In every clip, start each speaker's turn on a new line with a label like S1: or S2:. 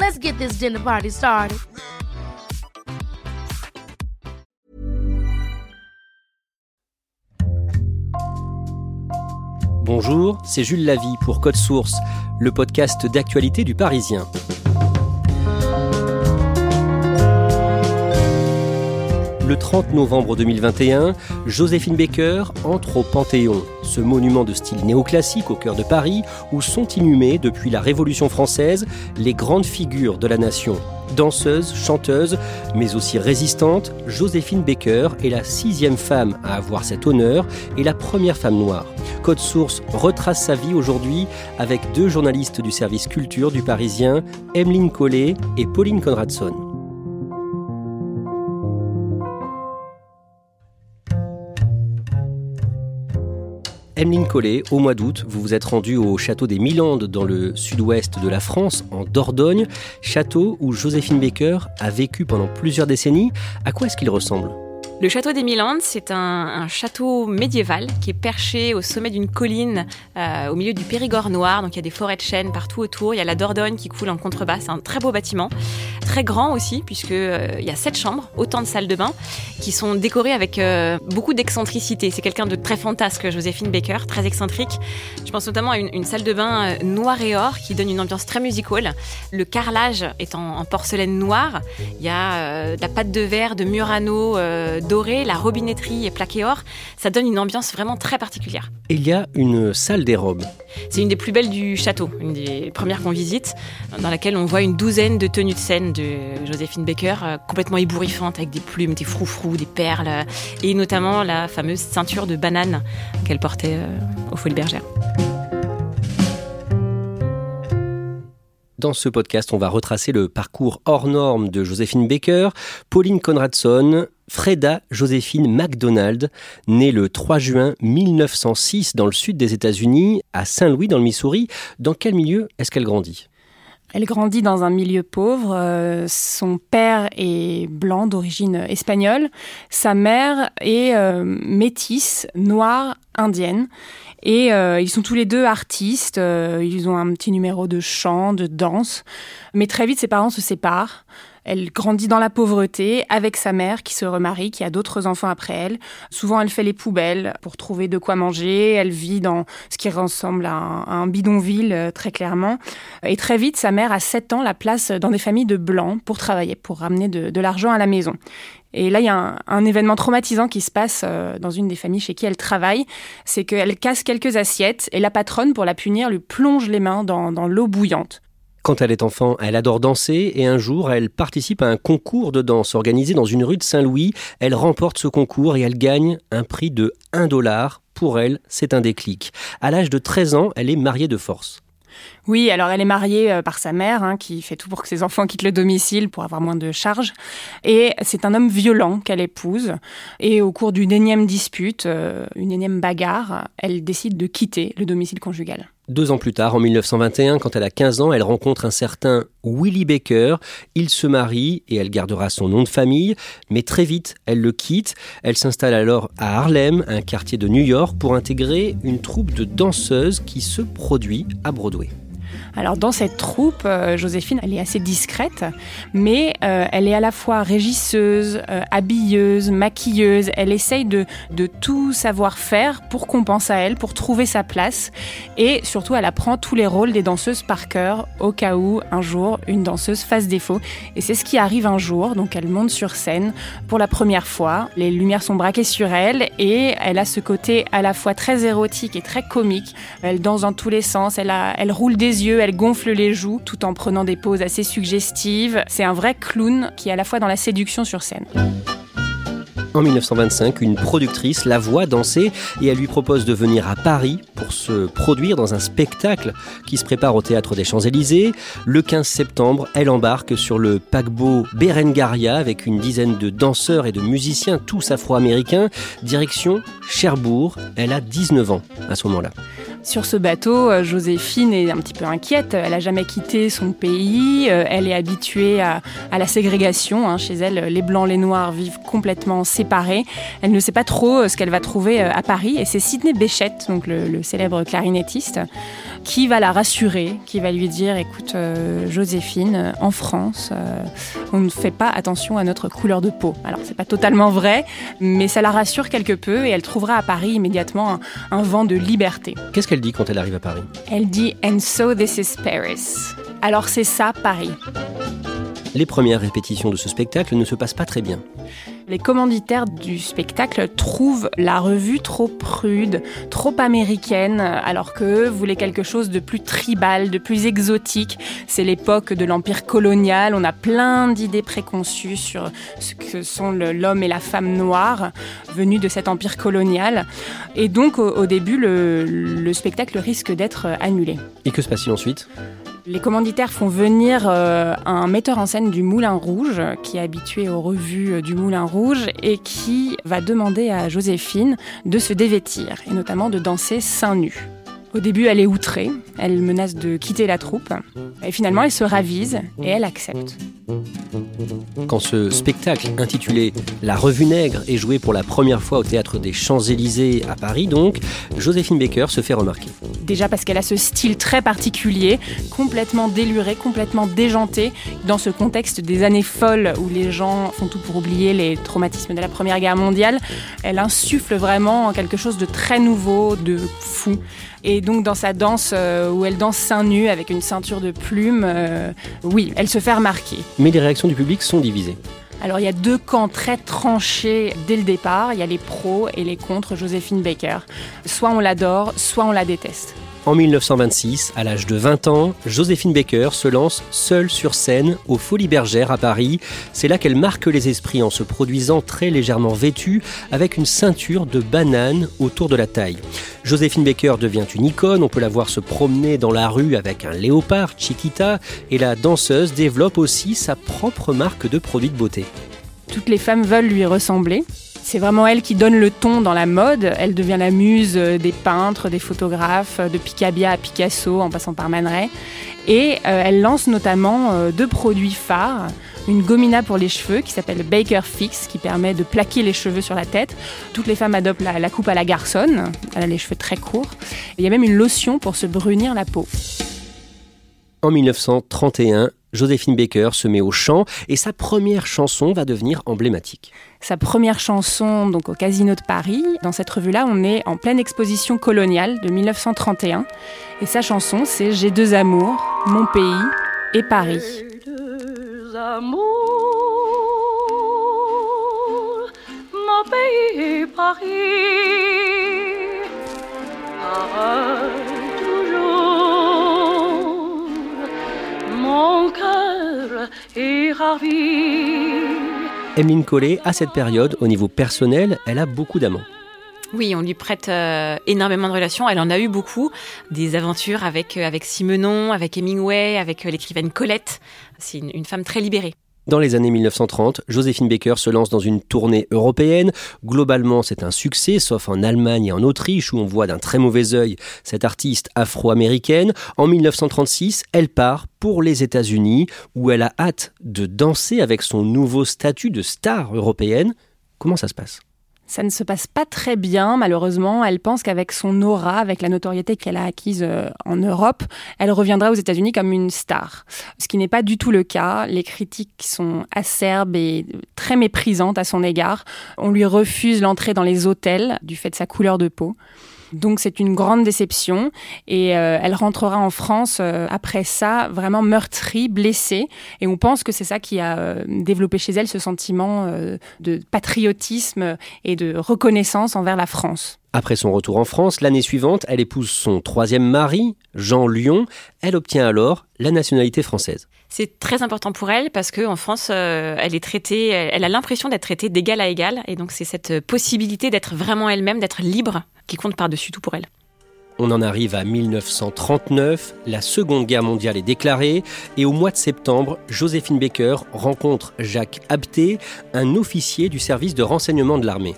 S1: Let's get this dinner party started.
S2: Bonjour, c'est Jules Lavie pour Code Source, le podcast d'actualité du Parisien. Le 30 novembre 2021, Joséphine Baker entre au Panthéon, ce monument de style néoclassique au cœur de Paris où sont inhumées depuis la Révolution française les grandes figures de la nation. Danseuse, chanteuse, mais aussi résistante, Joséphine Baker est la sixième femme à avoir cet honneur et la première femme noire. Code Source retrace sa vie aujourd'hui avec deux journalistes du service culture du Parisien, Emeline Collet et Pauline Conradson. Emeline Collet, au mois d'août, vous vous êtes rendue au château des Milandes dans le sud-ouest de la France, en Dordogne, château où Joséphine Baker a vécu pendant plusieurs décennies. À quoi est-ce qu'il ressemble?
S3: Le château des Milandes, c'est un, château médiéval qui est perché au sommet d'une colline euh, au milieu du Périgord noir. Donc il y a des forêts de chênes partout autour. Il y a la Dordogne qui coule en contrebas. C'est un très beau bâtiment, très grand aussi puisque euh, il y a sept chambres, autant de salles de bain qui sont décorées avec euh, beaucoup d'excentricité. C'est quelqu'un de très fantasque, Joséphine Baker, très excentrique. Je pense notamment à une, salle de bain noire et or qui donne une ambiance très musicale. Le carrelage est en, porcelaine noire. Il y a de la pâte de verre de Murano doré, la robinetterie est plaquée or. Ça donne une ambiance vraiment très particulière.
S2: Il y a une salle des robes.
S3: C'est une des plus belles du château, une des premières qu'on visite, dans laquelle on voit une douzaine de tenues de scène de Joséphine Baker, euh, complètement ébouriffantes, avec des plumes, des froufrous, des perles, et notamment la fameuse ceinture de banane qu'elle portait euh, aux Folies Bergères.
S2: Dans ce podcast, on va retracer le parcours hors norme de Joséphine Baker, Pauline Conradson, Freda Joséphine MacDonald, née le 3 juin 1906 dans le sud des États-Unis, à Saint-Louis dans le Missouri. Dans quel milieu est-ce qu'elle grandit?
S4: Elle grandit dans un milieu pauvre. Euh, son père est blanc d'origine espagnole. Sa mère est euh, métisse, noire, indienne. Et euh, ils sont tous les deux artistes. Euh, ils ont un petit numéro de chant, de danse. Mais très vite, ses parents se séparent. Elle grandit dans la pauvreté avec sa mère qui se remarie, qui a d'autres enfants après elle. Souvent, elle fait les poubelles pour trouver de quoi manger. Elle vit dans ce qui ressemble à un, bidonville, euh, très clairement. Et très vite, sa mère, à 7 ans, la place dans des familles de blancs pour travailler, pour ramener de l'argent à la maison. Et là, il y a un, événement traumatisant qui se passe euh, dans une des familles chez qui elle travaille. C'est qu'elle casse quelques assiettes et la patronne, pour la punir, lui plonge les mains dans, l'eau bouillante.
S2: Quand elle est enfant, elle adore danser et un jour, elle participe à un concours de danse organisé dans une rue de Saint-Louis. Elle remporte ce concours et elle gagne un prix de 1 dollar. Pour elle, c'est un déclic. À l'âge de 13 ans, elle est mariée de force.
S4: Oui, alors elle est mariée euh, par sa mère, hein, qui fait tout pour que ses enfants quittent le domicile pour avoir moins de charges. Et c'est un homme violent qu'elle épouse. Et au cours d'une énième dispute, euh, une énième bagarre, elle décide de quitter le domicile conjugal.
S2: Deux ans plus tard, en 1921, quand elle a 15 ans, elle rencontre un certain Willie Baker. Il se marie et elle gardera son nom de famille, mais très vite, elle le quitte. Elle s'installe alors à Harlem, un quartier de New York, pour intégrer une troupe de danseuses qui se produit à Broadway.
S4: Alors dans cette troupe, euh, Joséphine, elle est assez discrète, mais euh, elle est à la fois régisseuse, euh, habilleuse, maquilleuse. Elle essaye de, tout savoir faire pour qu'on pense à elle, pour trouver sa place. Et surtout, elle apprend tous les rôles des danseuses par cœur, au cas où un jour une danseuse fasse défaut. Et c'est ce qui arrive un jour. Donc elle monte sur scène pour la première fois. Les lumières sont braquées sur elle et elle a ce côté à la fois très érotique et très comique. Elle danse dans tous les sens, elle roule des yeux, elle gonfle les joues tout en prenant des poses assez suggestives. C'est un vrai clown qui est à la fois dans la séduction sur scène.
S2: En 1925, une productrice la voit danser et elle lui propose de venir à Paris pour se produire dans un spectacle qui se prépare au théâtre des Champs-Élysées. Le 15 septembre, elle embarque sur le paquebot Berengaria avec une dizaine de danseurs et de musiciens, tous afro-américains, direction Cherbourg. Elle a 19 ans à ce moment-là.
S4: Sur ce bateau, euh, Joséphine est un petit peu inquiète. Elle n'a jamais quitté son pays. Euh, elle est habituée à, la ségrégation. Hein. Chez elle, les blancs, les noirs vivent complètement séparés. Elle ne sait pas trop euh, ce qu'elle va trouver à Paris. Et c'est Sidney Béchette, donc le, célèbre clarinettiste, qui va la rassurer, qui va lui dire "Écoute, Joséphine, en France, on ne fait pas attention à notre couleur de peau." Alors c'est pas totalement vrai, mais ça la rassure quelque peu et elle trouvera à Paris immédiatement un, un vent de liberté.
S2: Qu'est-ce qu'elle dit quand elle arrive à Paris?
S4: Elle dit And so this is Paris. Alors c'est ça Paris.
S2: Les premières répétitions de ce spectacle ne se passent pas très bien.
S4: Les commanditaires du spectacle trouvent la revue trop prude, trop américaine, alors qu'eux voulaient quelque chose de plus tribal, de plus exotique. C'est l'époque de l'empire colonial, on a plein d'idées préconçues sur ce que sont l'homme et la femme noire venus de cet empire colonial. Et donc au, début, le, le spectacle risque d'être annulé.
S2: Et que se passe-t-il ensuite?
S4: Les commanditaires font venir euh, un metteur en scène du Moulin Rouge, qui est habitué aux revues euh, du Moulin Rouge, et qui va demander à Joséphine de se dévêtir, et notamment de danser seins nus. Au début, elle est outrée, elle menace de quitter la troupe, et finalement, elle se ravise et elle accepte.
S2: Quand ce spectacle intitulé La Revue Nègre est joué pour la première fois au théâtre des Champs-Élysées à Paris, donc, Joséphine Baker se fait remarquer.
S4: Déjà parce qu'elle a ce style très particulier, complètement déluré, complètement déjanté, dans ce contexte des années folles où les gens font tout pour oublier les traumatismes de la Première Guerre mondiale. Elle insuffle vraiment quelque chose de très nouveau, de fou. Et donc dans sa danse euh, où elle danse seins nus avec une ceinture de plumes, euh, oui, elle se fait remarquer.
S2: Mais les réactions du public sont divisées.
S4: Alors il y a deux camps très tranchés dès le départ. Il y a les pros et les contre Joséphine Baker. Soit on l'adore, soit on la déteste.
S2: En 1926, à l'âge de 20 ans, Joséphine Baker se lance seule sur scène aux Folies Bergères à Paris. C'est là qu'elle marque les esprits en se produisant très légèrement vêtue avec une ceinture de banane autour de la taille. Joséphine Baker devient une icône, on peut la voir se promener dans la rue avec un léopard Chiquita et la danseuse développe aussi sa propre marque de produits de beauté.
S4: Toutes les femmes veulent lui ressembler. C'est vraiment elle qui donne le ton dans la mode. Elle devient la muse des peintres, des photographes, de Picabia à Picasso en passant par Man. Et euh, elle lance notamment euh, deux produits phares. Une gomina pour les cheveux qui s'appelle Baker Fix, qui permet de plaquer les cheveux sur la tête. Toutes les femmes adoptent la, la coupe à la garçonne. Elle a les cheveux très courts. il y a même une lotion pour se brunir la peau.
S2: En 1931, Joséphine Baker se met au chant et sa première chanson va devenir emblématique.
S4: Sa première chanson donc au Casino de Paris. Dans cette revue-là, on est en pleine exposition coloniale de 1931 et sa chanson c'est J'ai deux amours, mon pays et Paris. Deux amours, mon pays et Paris.
S2: Emeline Collet, à cette période, au niveau personnel, elle a beaucoup d'amants.
S3: Oui, on lui prête euh, énormément de relations. Elle en a eu beaucoup. Des aventures avec, euh, avec Simenon, avec Hemingway, avec euh, l'écrivaine Colette. C'est une femme très libérée.
S2: Dans les années 1930, Joséphine Baker se lance dans une tournée européenne. Globalement, c'est un succès, sauf en Allemagne et en Autriche, où on voit d'un très mauvais œil cette artiste afro-américaine. En 1936, elle part pour les États-Unis, où elle a hâte de danser avec son nouveau statut de star européenne. Comment ça se passe?
S4: Ça ne se passe pas très bien, malheureusement. Elle pense qu'avec son aura, avec la notoriété qu'elle a acquise euh, en Europe, elle reviendra aux États-Unis comme une star. Ce qui n'est pas du tout le cas. Les critiques sont acerbes et très méprisantes à son égard. On lui refuse l'entrée dans les hôtels du fait de sa couleur de peau. Donc c'est une grande déception et euh, elle rentrera en France euh, après ça vraiment meurtrie, blessée et on pense que c'est ça qui a euh, développé chez elle ce sentiment de patriotisme et de reconnaissance envers la France.
S2: Après son retour en France, l'année suivante, elle épouse son troisième mari, Jean Lyon. Elle obtient alors la nationalité française.
S3: C'est très important pour elle parce qu'en France, elle est traitée, elle a l'impression d'être traitée d'égal à égal. Et donc, c'est cette possibilité d'être vraiment elle-même, d'être libre qui compte par-dessus tout pour elle.
S2: On en arrive à 1939, la Seconde Guerre mondiale est déclarée et au mois de septembre, Joséphine Baker rencontre Jacques Abté, un officier du service de renseignement de l'armée.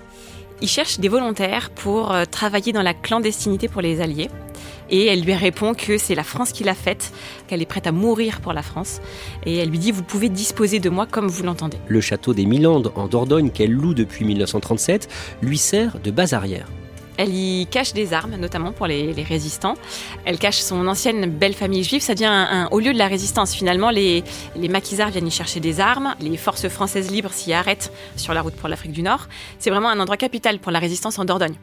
S3: Il cherche des volontaires pour euh, travailler dans la clandestinité pour les Alliés. Et elle lui répond que c'est la France qui l'a faite, qu'elle est prête à mourir pour la France. Et elle lui dit Vous pouvez disposer de moi comme vous l'entendez.
S2: Le château des Milandes en Dordogne, qu'elle loue depuis 1937, lui sert de base arrière.
S3: Elle y cache des armes, notamment pour les, résistants. Elle cache son ancienne belle famille juive. Ça devient un, lieu de la résistance. Finalement, les, les maquisards viennent y chercher des armes. Les forces françaises libres s'y arrêtent sur la route pour l'Afrique du Nord. C'est vraiment un endroit capital pour la résistance en Dordogne.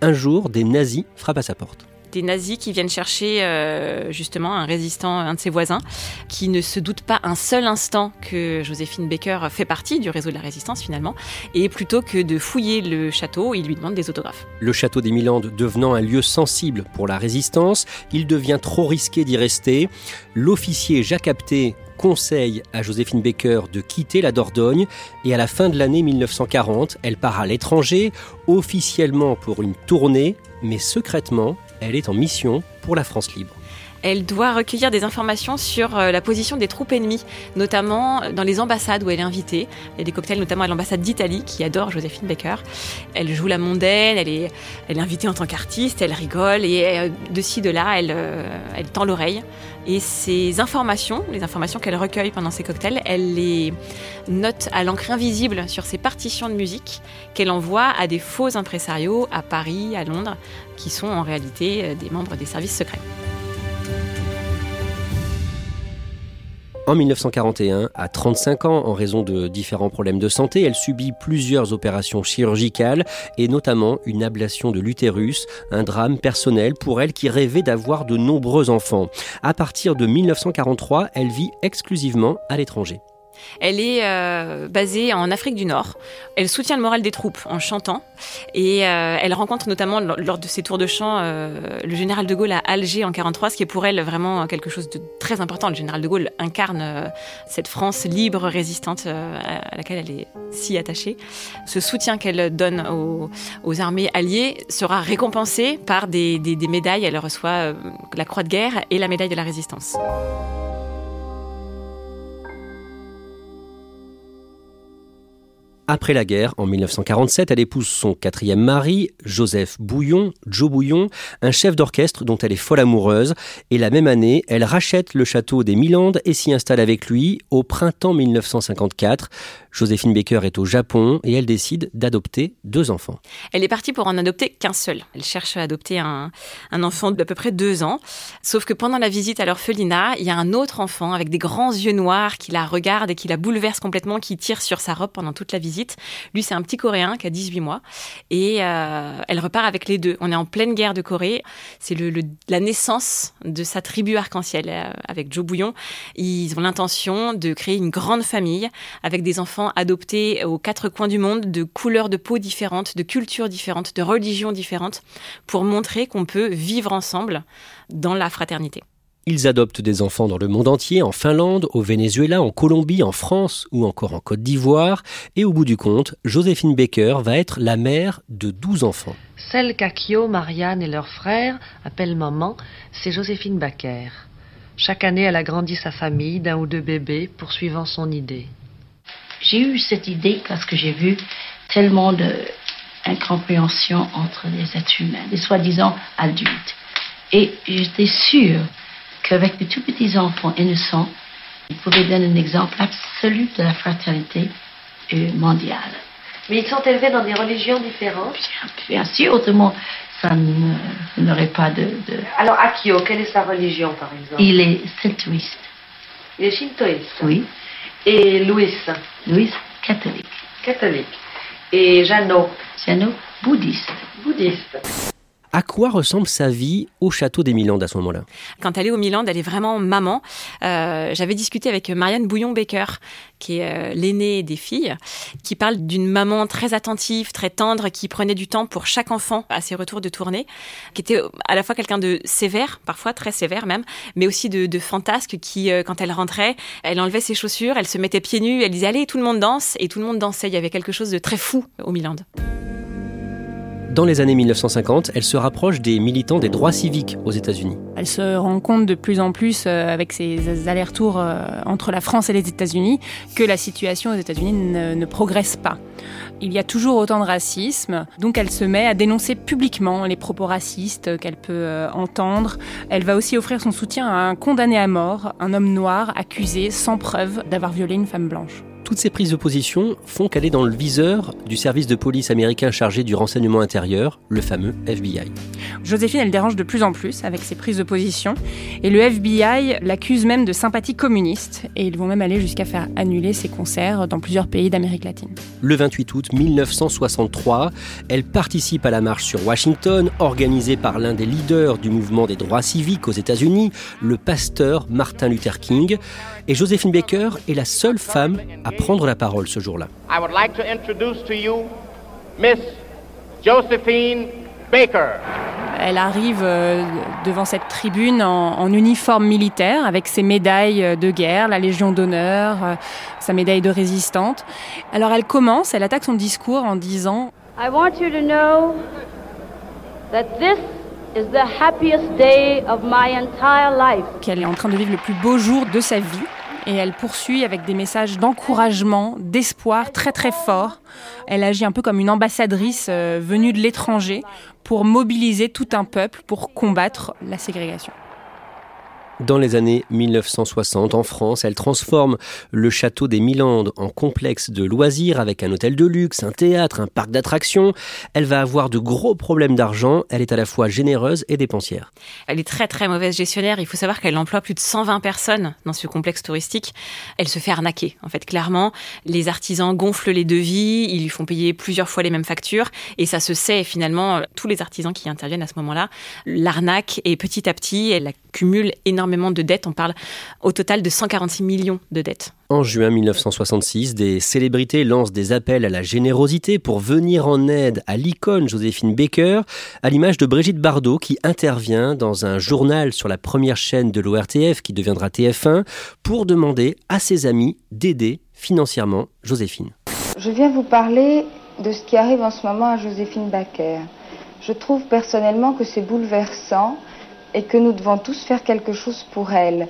S2: Un jour, des nazis frappent à sa porte
S3: des nazis qui viennent chercher euh, justement un résistant, un de ses voisins, qui ne se doute pas un seul instant que Joséphine Baker fait partie du réseau de la résistance finalement, et plutôt que de fouiller le château, il lui demande des autographes.
S2: Le château des Milandes devenant un lieu sensible pour la résistance, il devient trop risqué d'y rester. L'officier Jacques Apté conseille à Joséphine Baker de quitter la Dordogne et à la fin de l'année 1940, elle part à l'étranger, officiellement pour une tournée, mais secrètement, elle est en mission pour la France libre
S3: elle doit recueillir des informations sur euh, la position des troupes ennemies, notamment dans les ambassades où elle est invitée. Il y a des cocktails notamment à l'ambassade d'Italie qui adore Joséphine Baker. Elle joue la mondaine, elle est, invitée en tant qu'artiste, elle rigole et euh, de ci, de là, elle, euh, elle tend l'oreille. Et ces informations, les informations qu'elle recueille pendant ces cocktails, elle les note à l'encre invisible sur ses partitions de musique qu'elle envoie à des faux impresarios à Paris, à Londres, qui sont en réalité des membres des services secrets.
S2: En 1941, à 35 ans, en raison de différents problèmes de santé, elle subit plusieurs opérations chirurgicales et notamment une ablation de l'utérus, un drame personnel pour elle qui rêvait d'avoir de nombreux enfants. À partir de 1943, elle vit exclusivement à l'étranger.
S3: Elle est euh, basée en Afrique du Nord. Elle soutient le moral des troupes en chantant. Et euh, elle rencontre notamment lors de ses tours de chant euh, le général de Gaulle à Alger en 43, ce qui est pour elle vraiment quelque chose de très important. Le général de Gaulle incarne cette France libre, résistante à laquelle elle est si attachée. Ce soutien qu'elle donne aux, armées alliées sera récompensé par des, des médailles. Elle reçoit la Croix de guerre et la médaille de la résistance.
S2: Après la guerre, en 1947, elle épouse son quatrième mari, Joseph Bouillon, Joe Bouillon, un chef d'orchestre dont elle est folle amoureuse. Et la même année, elle rachète le château des Milandes et s'y installe avec lui au printemps 1954. Joséphine Baker est au Japon et elle décide d'adopter deux enfants.
S3: Elle est partie pour en adopter qu'un seul. Elle cherche à adopter un, enfant d'à peu près deux ans. Sauf que pendant la visite à l'orphelinat, il y a un autre enfant avec des grands yeux noirs qui la regarde et qui la bouleverse complètement, qui tire sur sa robe pendant toute la visite. Lui, c'est un petit Coréen qui a 18 mois. Et euh, elle repart avec les deux. On est en pleine guerre de Corée. C'est la naissance de sa tribu arc-en-ciel euh, avec Joe Bouillon. Ils ont l'intention de créer une grande famille avec des enfants adoptés aux quatre coins du monde, de couleurs de peau différentes, de cultures différentes, de religions différentes, pour montrer qu'on peut vivre ensemble dans la fraternité.
S2: Ils adoptent des enfants dans le monde entier, en Finlande, au Venezuela, en Colombie, en France ou encore en Côte d'Ivoire. Et au bout du compte, Joséphine Baker va être la mère de 12 enfants.
S5: Celle qu'Akio, Marianne et leur frère appellent maman, c'est Joséphine Baker. Chaque année, elle agrandit sa famille d'un ou deux bébés, poursuivant son idée.
S6: J'ai eu cette idée parce que j'ai vu tellement d'incompréhension entre les êtres humains, des soi-disant adultes. Et j'étais sûre qu'avec des tout petits enfants innocents, ils pouvaient donner un exemple absolu de la fraternité mondiale.
S5: Mais ils sont élevés dans des religions différentes
S6: Bien sûr, autrement, ça n'aurait pas de,
S5: Alors, Akio, quelle est sa religion, par exemple?
S6: Il est shintoïste.
S5: Il est shintoïste
S6: Oui.
S5: Et Louis
S6: Louis, catholique.
S5: Catholique. Et Jeannot
S6: Jeannot, bouddhiste.
S5: Bouddhiste.
S2: À quoi ressemble sa vie au château des Milandes à ce moment-là?
S3: Quand elle est au Milan, elle est vraiment maman. Euh, j'avais discuté avec Marianne Bouillon-Baker, qui est euh, l'aînée des filles, qui parle d'une maman très attentive, très tendre, qui prenait du temps pour chaque enfant à ses retours de tournée, qui était à la fois quelqu'un de sévère, parfois très sévère même, mais aussi de, fantasque, qui, euh, quand elle rentrait, elle enlevait ses chaussures, elle se mettait pieds nus, elle disait allez, tout le monde danse, et tout le monde dansait. Il y avait quelque chose de très fou au Milan.
S2: Dans les années 1950, elle se rapproche des militants des droits civiques aux États-Unis.
S4: Elle se rend compte de plus en plus, euh, avec ses allers-retours euh, entre la France et les États-Unis, que la situation aux États-Unis ne, progresse pas. Il y a toujours autant de racisme, donc elle se met à dénoncer publiquement les propos racistes qu'elle peut euh, entendre. Elle va aussi offrir son soutien à un condamné à mort, un homme noir accusé sans preuve d'avoir violé une femme blanche.
S2: Toutes ces prises de position font qu'elle est dans le viseur du service de police américain chargé du renseignement intérieur, le fameux FBI.
S4: Joséphine, elle dérange de plus en plus avec ses prises de position. Et le FBI l'accuse même de sympathie communiste. Et ils vont même aller jusqu'à faire annuler ses concerts dans plusieurs pays d'Amérique latine.
S2: Le 28 août 1963, elle participe à la marche sur Washington, organisée par l'un des leaders du mouvement des droits civiques aux États-Unis, le pasteur Martin Luther King. Et Joséphine Baker est la seule femme à prendre la parole ce jour-là.
S4: Elle arrive euh, devant cette tribune en, uniforme militaire avec ses médailles de guerre, la Légion d'honneur, euh, sa médaille de résistante. Alors elle commence, elle attaque son discours en disant I want you to know that this is the happiest day of my entire life. Qu'elle est en train de vivre le plus beau jour de sa vie et elle poursuit avec des messages d'encouragement, d'espoir très très forts. Elle agit un peu comme une ambassadrice euh, venue de l'étranger pour mobiliser tout un peuple pour combattre la ségrégation.
S2: Dans les années 1960, en France, elle transforme le château des Milandes en complexe de loisirs avec un hôtel de luxe, un théâtre, un parc d'attractions. Elle va avoir de gros problèmes d'argent. Elle est à la fois généreuse et dépensière.
S3: Elle est très très mauvaise gestionnaire. Il faut savoir qu'elle emploie plus de 120 personnes dans ce complexe touristique. Elle se fait arnaquer. En fait, clairement, les artisans gonflent les devis, ils lui font payer plusieurs fois les mêmes factures et ça se sait finalement tous les artisans qui interviennent à ce moment-là l'arnaque et petit à petit elle accumule énormément de dettes. On parle au total de 146 millions de dettes.
S2: En juin 1966, des célébrités lancent des appels à la générosité pour venir en aide à l'icône Joséphine Baker, à l'image de Brigitte Bardot qui intervient dans un journal sur la première chaîne de l'ORTF qui deviendra TF1 pour demander à ses amis d'aider financièrement Joséphine.
S7: Je viens vous parler de ce qui arrive en ce moment à Joséphine Baker. Je trouve personnellement que c'est bouleversant et que nous devons tous faire quelque chose pour elle.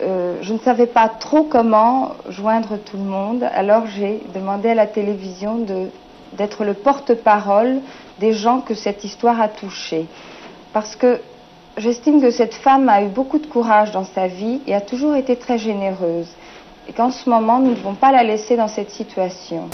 S7: Euh, je ne savais pas trop comment joindre tout le monde, alors j'ai demandé à la télévision d'être le porte-parole des gens que cette histoire a touchés. Parce que j'estime que cette femme a eu beaucoup de courage dans sa vie et a toujours été très généreuse. Et qu'en ce moment, nous ne devons pas la laisser dans cette situation.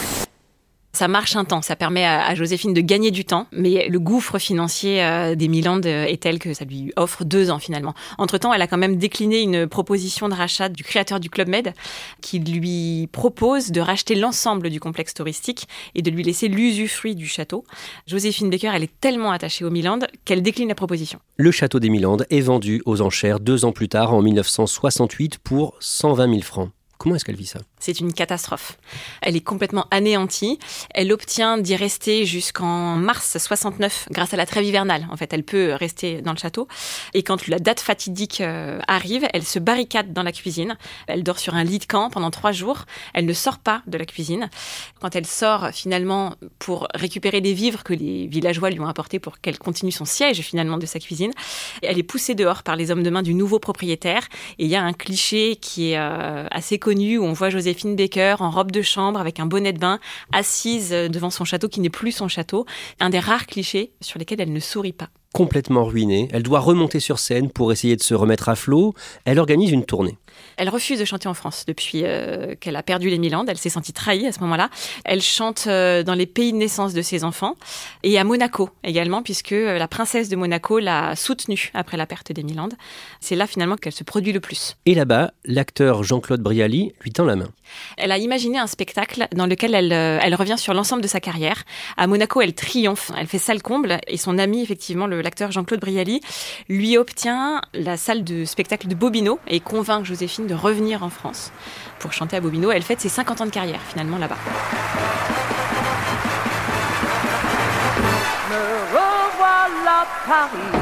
S3: Ça marche un temps, ça permet à, Joséphine de gagner du temps, mais le gouffre financier euh, des Milandes est tel que ça lui offre deux ans finalement. Entre-temps, elle a quand même décliné une proposition de rachat du créateur du Club Med qui lui propose de racheter l'ensemble du complexe touristique et de lui laisser l'usufruit du château. Joséphine Baker, elle est tellement attachée aux Milandes qu'elle décline la proposition.
S2: Le château des Milandes est vendu aux enchères deux ans plus tard, en 1968, pour 120 000 francs. Comment est-ce qu'elle vit ça?
S3: C'est une catastrophe. Elle est complètement anéantie. Elle obtient d'y rester jusqu'en mars 69 grâce à la trêve hivernale. En fait, elle peut rester dans le château. Et quand la date fatidique euh, arrive, elle se barricade dans la cuisine. Elle dort sur un lit de camp pendant trois jours. Elle ne sort pas de la cuisine. Quand elle sort finalement pour récupérer des vivres que les villageois lui ont apportés pour qu'elle continue son siège finalement de sa cuisine, elle est poussée dehors par les hommes de main du nouveau propriétaire. Et il y a un cliché qui est euh, assez connu où on voit Joséphine Baker en robe de chambre avec un bonnet de bain, assise devant son château qui n'est plus son château. Un des rares clichés sur lesquels elle ne sourit pas.
S2: Complètement ruinée. Elle doit remonter sur scène pour essayer de se remettre à flot. Elle organise une tournée.
S3: Elle refuse de chanter en France depuis euh, qu'elle a perdu les Milandes. Elle s'est sentie trahie à ce moment-là. Elle chante euh, dans les pays de naissance de ses enfants et à Monaco également, puisque euh, la princesse de Monaco l'a soutenue après la perte des Milandes. C'est là finalement qu'elle se produit le plus.
S2: Et là-bas, l'acteur Jean-Claude Brialy lui tend la main.
S3: Elle a imaginé un spectacle dans lequel elle, elle revient sur l'ensemble de sa carrière. À Monaco, elle triomphe, elle fait salle comble et son ami, effectivement, l'acteur Jean-Claude Brialy, lui obtient la salle de spectacle de Bobino et convainc Joséphine de revenir en France pour chanter à Bobino. Elle fête ses 50 ans de carrière finalement là-bas.
S8: Me revoilà Paris.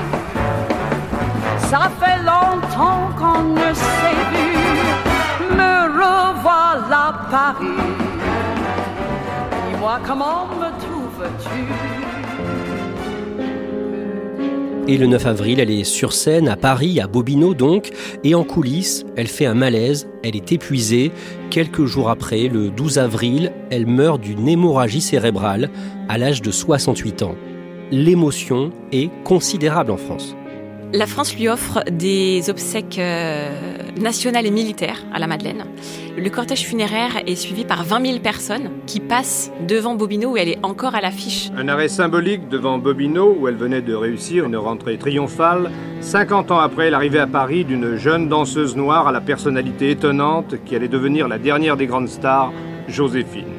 S8: Ça fait longtemps qu'on ne s'est vu. Me revoilà Paris. Dis-moi comment me trouves-tu?
S2: Et le 9 avril, elle est sur scène à Paris, à Bobino donc, et en coulisses, elle fait un malaise, elle est épuisée. Quelques jours après, le 12 avril, elle meurt d'une hémorragie cérébrale à l'âge de 68 ans. L'émotion est considérable en France.
S3: La France lui offre des obsèques euh, nationales et militaires à la Madeleine. Le cortège funéraire est suivi par 20 000 personnes qui passent devant Bobino où elle est encore à l'affiche.
S9: Un arrêt symbolique devant Bobino où elle venait de réussir une rentrée triomphale, 50 ans après l'arrivée à Paris d'une jeune danseuse noire à la personnalité étonnante qui allait devenir la dernière des grandes stars, Joséphine.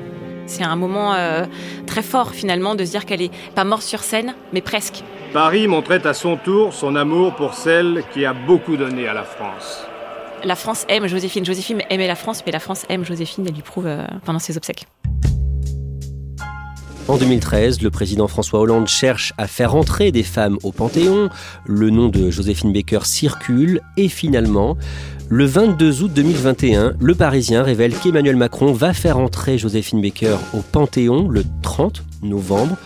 S3: C'est un moment euh, très fort finalement de se dire qu'elle est pas morte sur scène, mais presque.
S9: Paris montrait à son tour son amour pour celle qui a beaucoup donné à la France.
S3: La France aime Joséphine. Joséphine aimait la France, mais la France aime Joséphine et lui prouve euh, pendant ses obsèques.
S2: En 2013, le président François Hollande cherche à faire entrer des femmes au Panthéon. Le nom de Joséphine Baker circule et finalement, le 22 août 2021, le Parisien révèle qu'Emmanuel Macron va faire entrer Joséphine Baker au Panthéon le 30 novembre.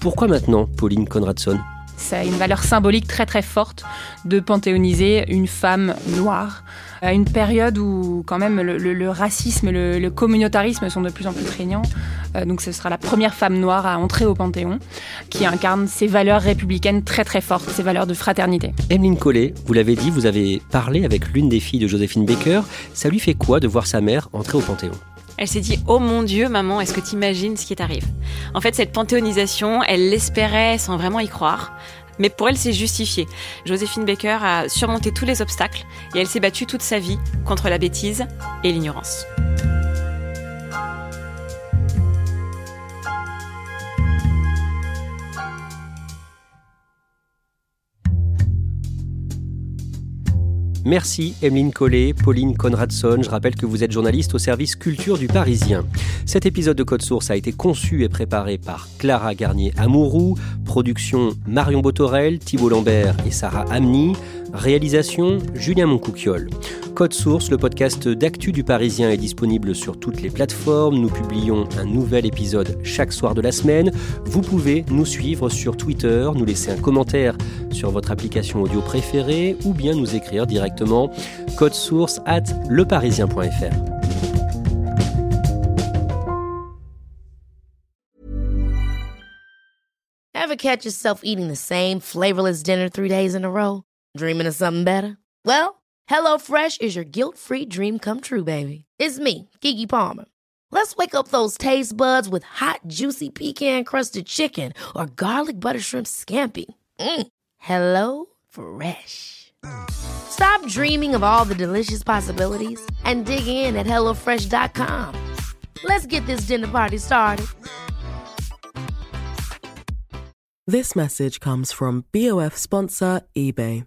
S2: Pourquoi maintenant, Pauline Conradson?
S4: Ça a une valeur symbolique très très forte de panthéoniser une femme noire à une période où quand même le, racisme, le, communautarisme sont de plus en plus prégnants. Euh, donc ce sera la première femme noire à entrer au Panthéon, qui incarne ces valeurs républicaines très très fortes, ces valeurs de fraternité.
S2: Emeline Collet, vous l'avez dit, vous avez parlé avec l'une des filles de Joséphine Baker. Ça lui fait quoi de voir sa mère entrer au Panthéon?
S3: Elle s'est dit Oh mon Dieu, maman, est-ce que tu imagines ce qui t'arrive? En fait, cette panthéonisation, elle l'espérait sans vraiment y croire. Mais pour elle, c'est justifié. Joséphine Baker a surmonté tous les obstacles et elle s'est battue toute sa vie contre la bêtise et l'ignorance.
S2: Merci Emeline Collet, Pauline Conradson. Je rappelle que vous êtes journaliste au service culture du Parisien. Cet épisode de Code Source a été conçu et préparé par Clara Garnier-Amouroux, production Marion Botorel, Thibault Lambert et Sarah Amni. Réalisation Julien Moncouquiole. Code Source, le podcast d'actu du Parisien est disponible sur toutes les plateformes. Nous publions un nouvel épisode chaque soir de la semaine. Vous pouvez nous suivre sur Twitter, nous laisser un commentaire sur votre application audio préférée ou bien nous écrire directement code source at leparisien.fr.
S1: Dreaming of something better? Well, HelloFresh is your guilt-free dream come true, baby. It's me, Kiki Palmer. Let's wake up those taste buds with hot, juicy pecan-crusted chicken or garlic butter shrimp scampi. Mm. Hello Fresh. Stop dreaming of all the delicious possibilities and dig in at HelloFresh.com. Let's get this dinner party started.
S10: This message comes from BOF sponsor eBay.